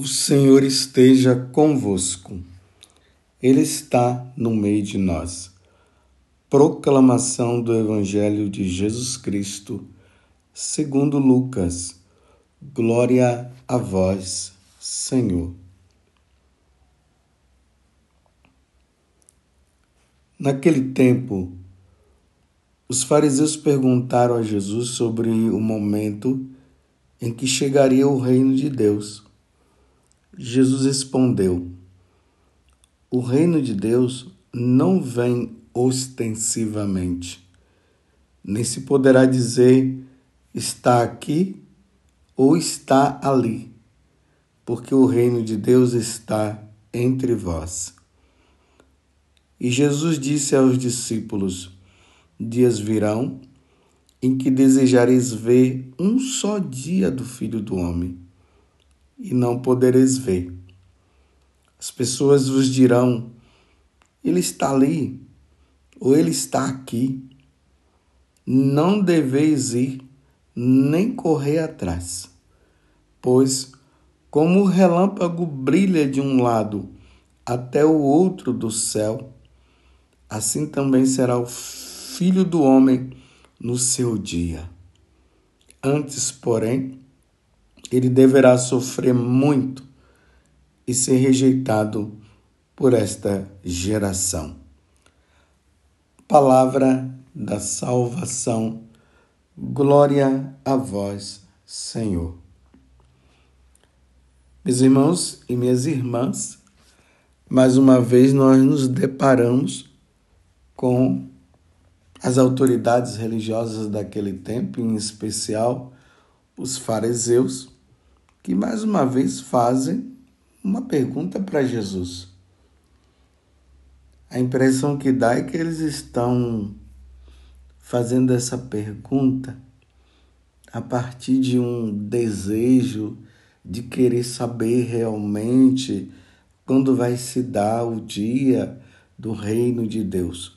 O Senhor esteja convosco, Ele está no meio de nós. Proclamação do Evangelho de Jesus Cristo, segundo Lucas. Glória a vós, Senhor. Naquele tempo, os fariseus perguntaram a Jesus sobre o momento em que chegaria o reino de Deus. Jesus respondeu: O reino de Deus não vem ostensivamente, nem se poderá dizer está aqui ou está ali, porque o reino de Deus está entre vós. E Jesus disse aos discípulos: Dias virão em que desejareis ver um só dia do Filho do Homem e não podereis ver. As pessoas vos dirão: Ele está ali, ou Ele está aqui. Não deveis ir, nem correr atrás, pois, como o relâmpago brilha de um lado até o outro do céu, assim também será o Filho do Homem no seu dia. Antes, porém, ele deverá sofrer muito e ser rejeitado por esta geração. Palavra da salvação, glória a vós, Senhor. Meus irmãos e minhas irmãs, mais uma vez nós nos deparamos com as autoridades religiosas daquele tempo, em especial os fariseus, que mais uma vez fazem uma pergunta para Jesus. A impressão que dá é que eles estão fazendo essa pergunta a partir de um desejo de querer saber realmente quando vai se dar o dia do reino de Deus.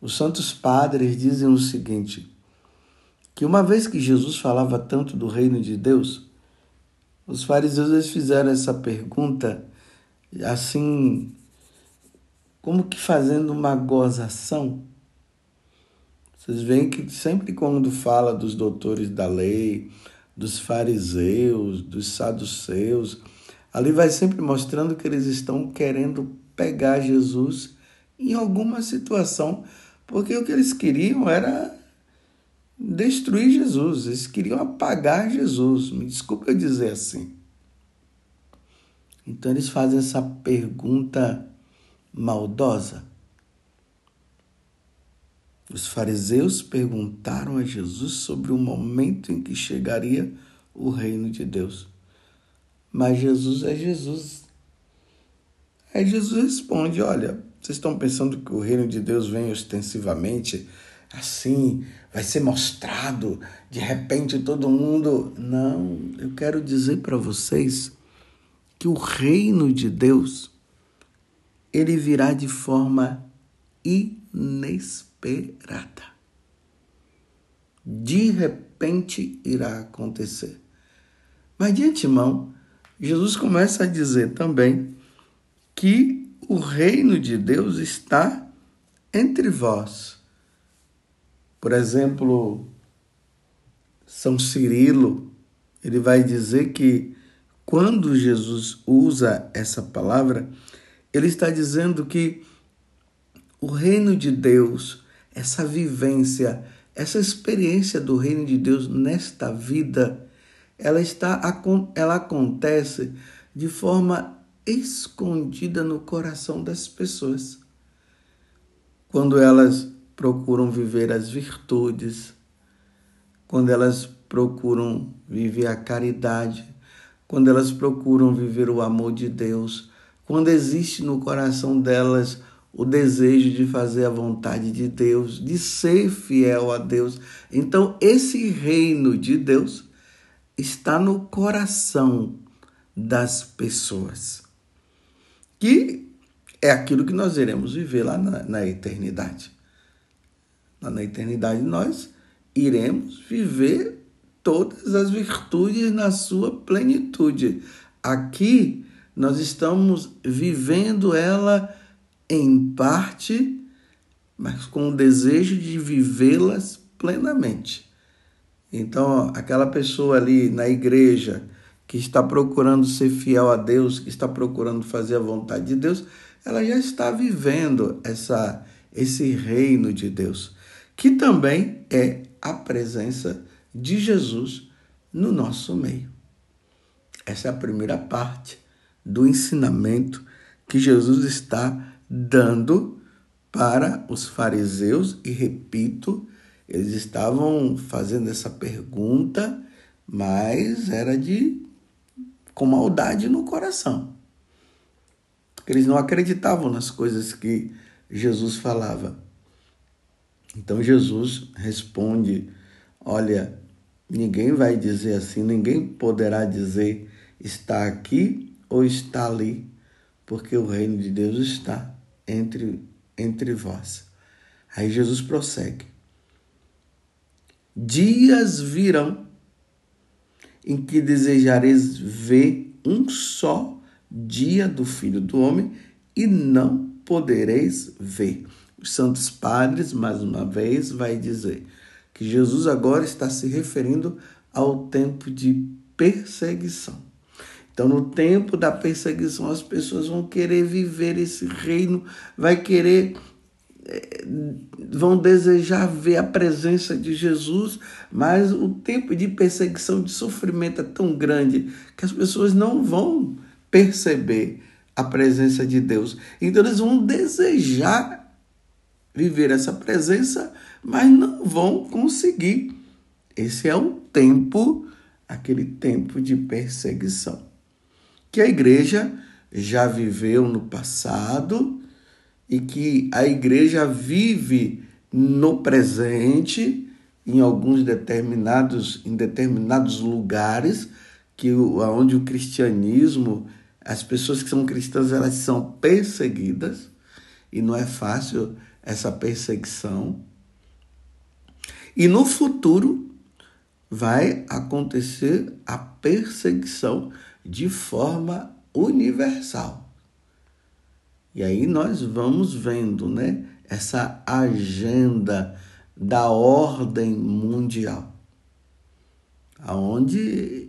Os santos padres dizem o seguinte: que uma vez que Jesus falava tanto do reino de Deus, os fariseus eles fizeram essa pergunta assim, como que fazendo uma gozação. Vocês veem que sempre quando fala dos doutores da lei, dos fariseus, dos saduceus, ali vai sempre mostrando que eles estão querendo pegar Jesus em alguma situação, porque o que eles queriam era destruir Jesus, eles queriam apagar Jesus, me desculpe eu dizer assim. Então eles fazem essa pergunta maldosa. Os fariseus perguntaram a Jesus sobre o momento em que chegaria o reino de Deus. Mas Jesus é Jesus. Aí Jesus responde: Olha, vocês estão pensando que o reino de Deus vem ostensivamente assim, vai ser mostrado, de repente todo mundo. Não, eu quero dizer para vocês que o reino de Deus ele virá de forma inesperada. De repente irá acontecer. Mas de antemão, Jesus começa a dizer também que o reino de Deus está entre vós. Por exemplo, São Cirilo, ele vai dizer que quando Jesus usa essa palavra, ele está dizendo que o reino de Deus, essa vivência, essa experiência do reino de Deus nesta vida, ela está ela acontece de forma escondida no coração das pessoas. Quando elas procuram viver as virtudes, quando elas procuram viver a caridade, quando elas procuram viver o amor de Deus, quando existe no coração delas o desejo de fazer a vontade de Deus, de ser fiel a Deus. Então, esse reino de Deus está no coração das pessoas, que é aquilo que nós iremos viver lá na, na eternidade na eternidade, nós iremos viver todas as virtudes na sua plenitude. aqui nós estamos vivendo ela em parte, mas com o desejo de vivê-las plenamente. Então, aquela pessoa ali na igreja que está procurando ser fiel a Deus, que está procurando fazer a vontade de Deus, ela já está vivendo essa esse reino de Deus, que também é a presença de Jesus no nosso meio. Essa é a primeira parte do ensinamento que Jesus está dando para os fariseus, e repito, eles estavam fazendo essa pergunta, mas era de com maldade no coração. Eles não acreditavam nas coisas que Jesus falava. Então Jesus responde: Olha, ninguém vai dizer assim, ninguém poderá dizer está aqui ou está ali, porque o reino de Deus está entre, entre vós. Aí Jesus prossegue: Dias virão em que desejareis ver um só dia do Filho do Homem e não podereis ver. Os santos padres, mais uma vez, vai dizer que Jesus agora está se referindo ao tempo de perseguição. Então, no tempo da perseguição, as pessoas vão querer viver esse reino, vai querer eh, vão desejar ver a presença de Jesus, mas o tempo de perseguição, de sofrimento é tão grande que as pessoas não vão perceber a presença de Deus. Então eles vão desejar viver essa presença, mas não vão conseguir. Esse é o tempo, aquele tempo de perseguição que a igreja já viveu no passado e que a igreja vive no presente em alguns determinados em determinados lugares que onde o cristianismo as pessoas que são cristãs elas são perseguidas e não é fácil essa perseguição e no futuro vai acontecer a perseguição de forma universal. E aí nós vamos vendo, né, essa agenda da ordem mundial, aonde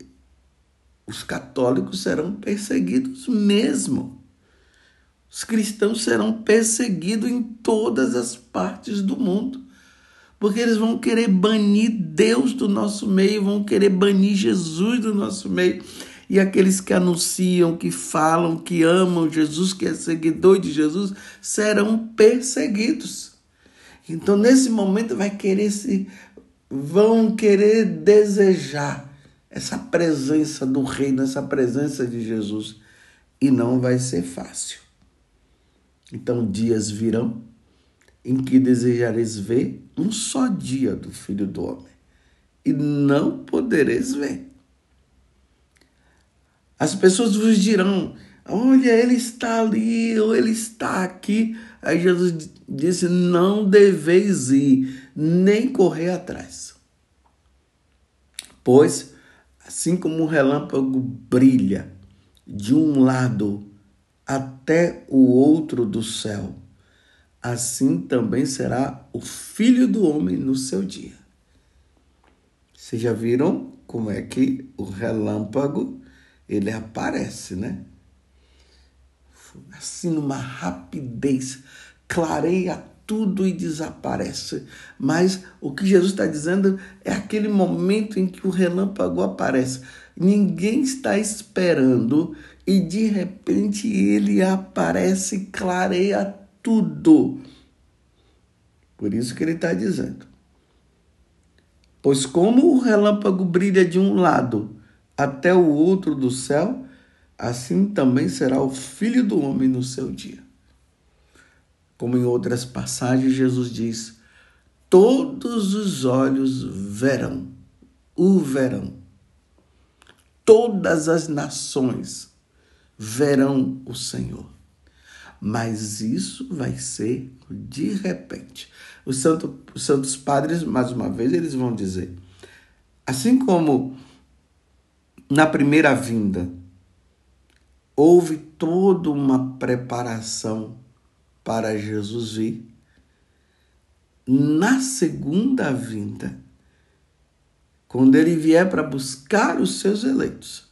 os católicos serão perseguidos mesmo. Os cristãos serão perseguidos em todas as partes do mundo, porque eles vão querer banir Deus do nosso meio, vão querer banir Jesus do nosso meio e aqueles que anunciam, que falam, que amam Jesus, que é seguidor de Jesus, serão perseguidos. Então, nesse momento, vai querer se vão querer desejar essa presença do reino, essa presença de Jesus, e não vai ser fácil. Então, dias virão em que desejareis ver um só dia do Filho do Homem, e não podereis ver. As pessoas vos dirão: Olha, ele está ali, ou ele está aqui. Aí Jesus disse: Não deveis ir, nem correr atrás. Pois, assim como o relâmpago brilha de um lado até o outro do céu, assim também será o filho do homem no seu dia. Vocês já viram como é que o relâmpago ele aparece, né? Assim, numa rapidez, clareia tudo e desaparece. Mas o que Jesus está dizendo é aquele momento em que o relâmpago aparece. Ninguém está esperando e de repente ele aparece e clareia tudo. Por isso que ele está dizendo. Pois como o relâmpago brilha de um lado até o outro do céu, assim também será o filho do homem no seu dia. Como em outras passagens, Jesus diz: Todos os olhos verão, o verão. Todas as nações verão o Senhor. Mas isso vai ser de repente. Os, santo, os santos padres, mais uma vez, eles vão dizer: assim como na primeira vinda, houve toda uma preparação para Jesus vir. Na segunda vinda, quando ele vier para buscar os seus eleitos,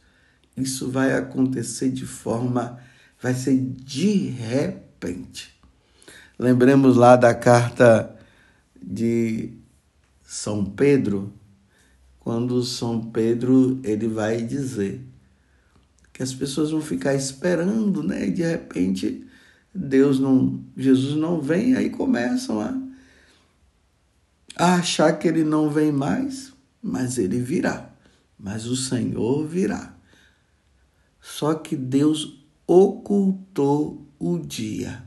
isso vai acontecer de forma, vai ser de repente. Lembremos lá da carta de São Pedro, quando São Pedro ele vai dizer que as pessoas vão ficar esperando, né? E de repente Deus não, Jesus não vem, aí começam a, a achar que ele não vem mais, mas ele virá. Mas o Senhor virá. Só que Deus ocultou o dia.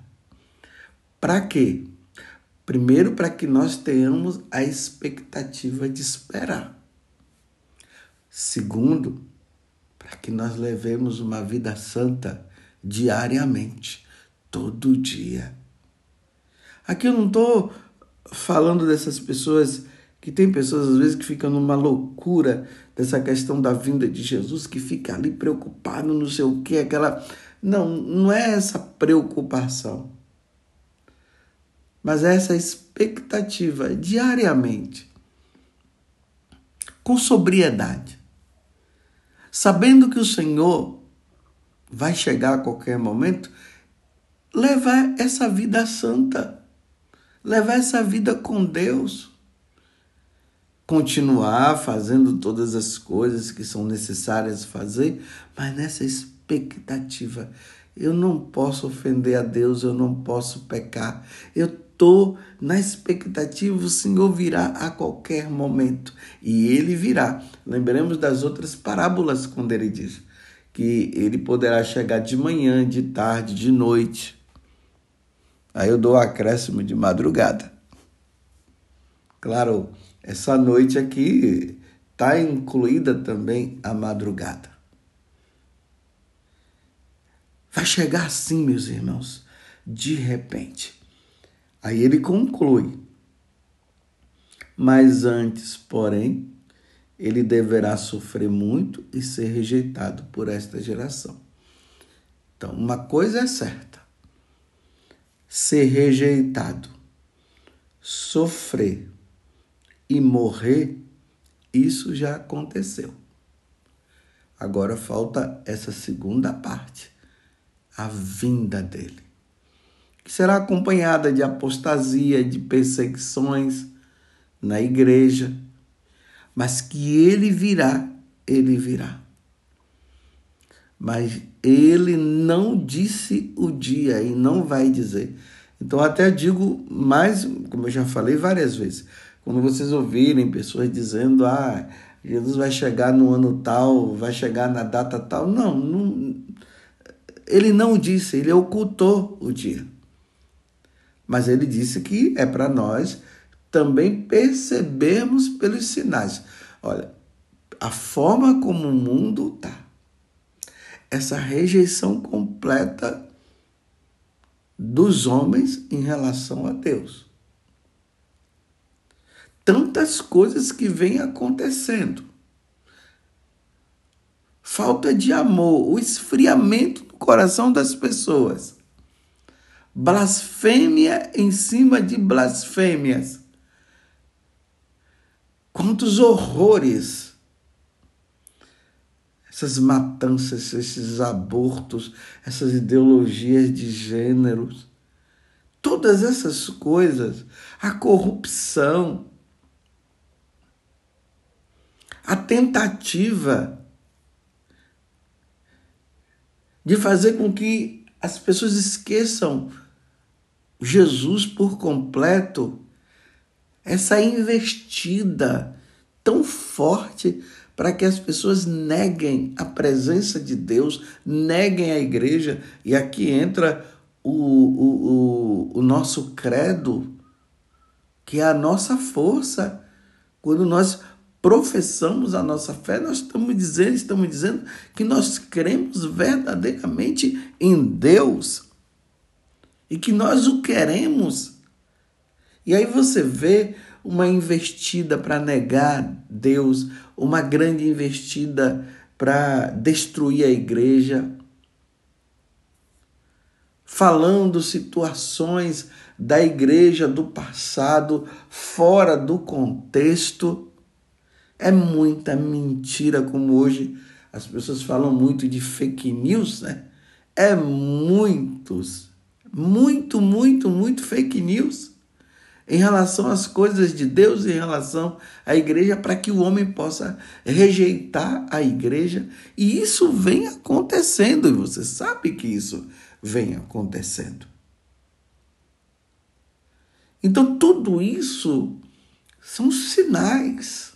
Para quê? Primeiro, para que nós tenhamos a expectativa de esperar. Segundo, para que nós levemos uma vida santa diariamente, todo dia. Aqui eu não estou falando dessas pessoas que tem pessoas às vezes que ficam numa loucura dessa questão da vinda de Jesus, que fica ali preocupado, não sei o que, aquela. Não, não é essa preocupação. Mas é essa expectativa diariamente, com sobriedade, sabendo que o Senhor vai chegar a qualquer momento, levar essa vida santa, levar essa vida com Deus continuar fazendo todas as coisas que são necessárias fazer, mas nessa expectativa. Eu não posso ofender a Deus, eu não posso pecar. Eu estou na expectativa, o Senhor virá a qualquer momento. E ele virá. Lembremos das outras parábolas quando ele diz que ele poderá chegar de manhã, de tarde, de noite. Aí eu dou acréscimo de madrugada. Claro, essa noite aqui está incluída também a madrugada. Vai chegar assim, meus irmãos, de repente. Aí ele conclui. Mas antes, porém, ele deverá sofrer muito e ser rejeitado por esta geração. Então, uma coisa é certa: ser rejeitado, sofrer e morrer, isso já aconteceu. Agora falta essa segunda parte, a vinda dele, que será acompanhada de apostasia, de perseguições na igreja, mas que ele virá, ele virá. Mas ele não disse o dia e não vai dizer. Então, até digo mais, como eu já falei várias vezes, quando vocês ouvirem pessoas dizendo, ah, Jesus vai chegar no ano tal, vai chegar na data tal. Não, não ele não disse, ele ocultou o dia. Mas ele disse que é para nós também percebermos pelos sinais. Olha, a forma como o mundo está, essa rejeição completa dos homens em relação a Deus tantas coisas que vêm acontecendo. Falta de amor, o esfriamento do coração das pessoas. Blasfêmia em cima de blasfêmias. Quantos horrores! Essas matanças, esses abortos, essas ideologias de gêneros, todas essas coisas, a corrupção, a tentativa de fazer com que as pessoas esqueçam Jesus por completo, essa investida tão forte para que as pessoas neguem a presença de Deus, neguem a igreja, e aqui entra o, o, o, o nosso credo, que é a nossa força. Quando nós professamos a nossa fé, nós estamos dizendo, estamos dizendo que nós cremos verdadeiramente em Deus e que nós o queremos. E aí você vê uma investida para negar Deus, uma grande investida para destruir a igreja. falando situações da igreja do passado fora do contexto. É muita mentira, como hoje as pessoas falam muito de fake news, né? É muitos, muito, muito, muito fake news em relação às coisas de Deus, em relação à igreja, para que o homem possa rejeitar a igreja. E isso vem acontecendo, e você sabe que isso vem acontecendo. Então, tudo isso são sinais.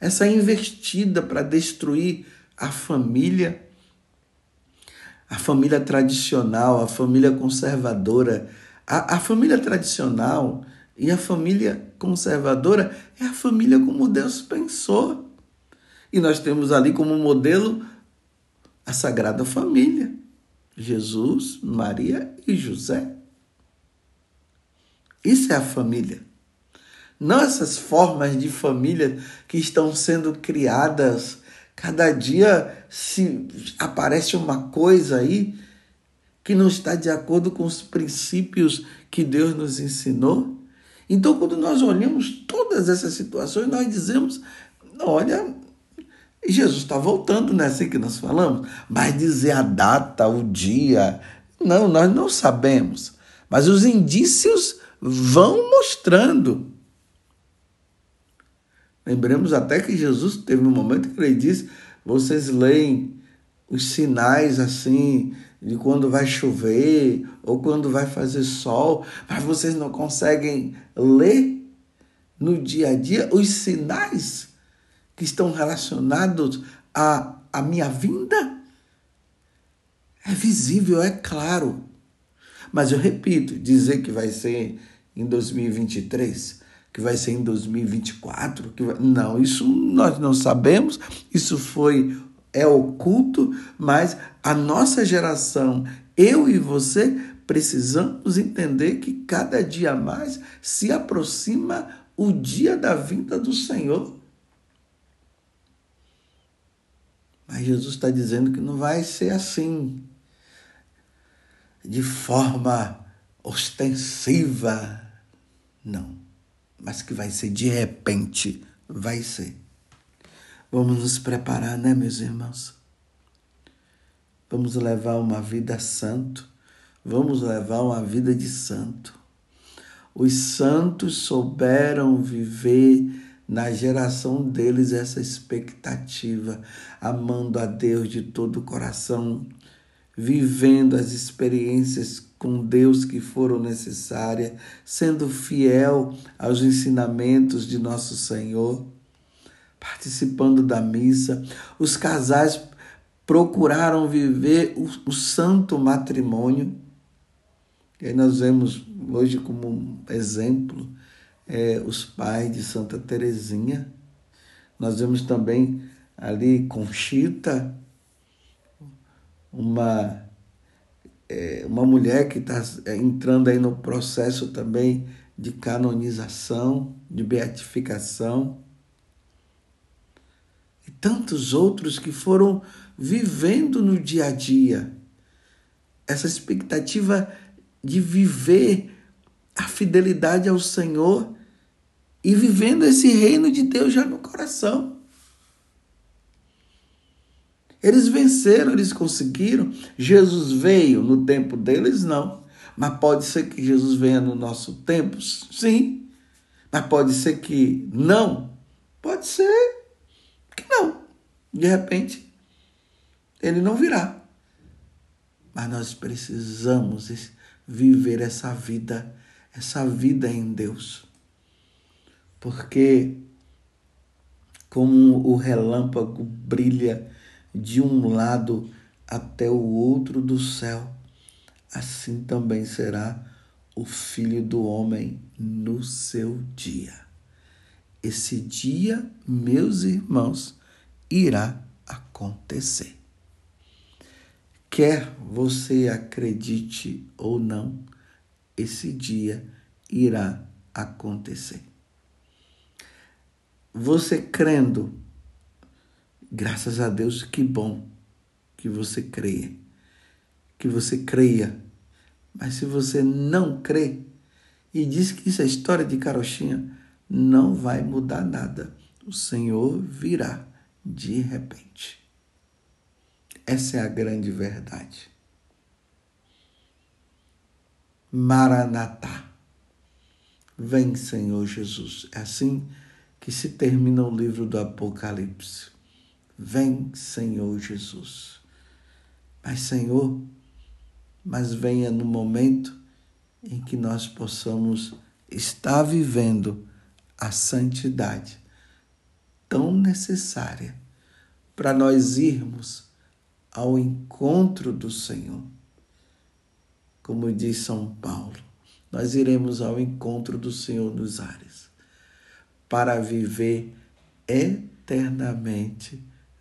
Essa investida para destruir a família, a família tradicional, a família conservadora, a, a família tradicional e a família conservadora é a família como Deus pensou. E nós temos ali como modelo a Sagrada Família: Jesus, Maria e José. Isso é a família. Não essas formas de família que estão sendo criadas. Cada dia se aparece uma coisa aí que não está de acordo com os princípios que Deus nos ensinou. Então, quando nós olhamos todas essas situações, nós dizemos: olha, Jesus está voltando, não é assim que nós falamos? Mas dizer a data, o dia, não, nós não sabemos. Mas os indícios vão mostrando. Lembremos até que Jesus teve um momento que ele disse: vocês leem os sinais assim de quando vai chover ou quando vai fazer sol, mas vocês não conseguem ler no dia a dia os sinais que estão relacionados à, à minha vinda? É visível, é claro. Mas eu repito, dizer que vai ser em 2023, que vai ser em 2024, que vai... não, isso nós não sabemos. Isso foi é oculto, mas a nossa geração, eu e você, precisamos entender que cada dia mais se aproxima o dia da vinda do Senhor. Mas Jesus está dizendo que não vai ser assim, de forma ostensiva, não. Mas que vai ser de repente, vai ser. Vamos nos preparar, né, meus irmãos? Vamos levar uma vida santo. Vamos levar uma vida de santo. Os santos souberam viver na geração deles essa expectativa, amando a Deus de todo o coração, vivendo as experiências com Deus que foram necessárias, sendo fiel aos ensinamentos de nosso Senhor participando da missa. Os casais procuraram viver o, o santo matrimônio. E aí nós vemos hoje como exemplo é, os pais de Santa Teresinha. Nós vemos também ali Conchita, uma, é, uma mulher que está é, entrando aí no processo também de canonização, de beatificação e tantos outros que foram vivendo no dia a dia essa expectativa de viver a fidelidade ao Senhor e vivendo esse reino de Deus já no coração. Eles venceram, eles conseguiram. Jesus veio no tempo deles, não. Mas pode ser que Jesus venha no nosso tempo? Sim. Mas pode ser que não? Pode ser que não. De repente, ele não virá. Mas nós precisamos viver essa vida, essa vida em Deus. Porque como o relâmpago brilha de um lado até o outro do céu, assim também será o Filho do Homem no seu dia esse dia, meus irmãos, irá acontecer. Quer você acredite ou não, esse dia irá acontecer. Você crendo, graças a Deus, que bom que você creia. que você creia. Mas se você não crê e diz que isso é história de carochinha, não vai mudar nada. O Senhor virá de repente. Essa é a grande verdade. Maranatá. Vem, Senhor Jesus. É assim que se termina o livro do Apocalipse. Vem, Senhor Jesus. Mas, Senhor, mas venha no momento em que nós possamos estar vivendo a santidade tão necessária para nós irmos ao encontro do Senhor. Como diz São Paulo, nós iremos ao encontro do Senhor nos ares para viver eternamente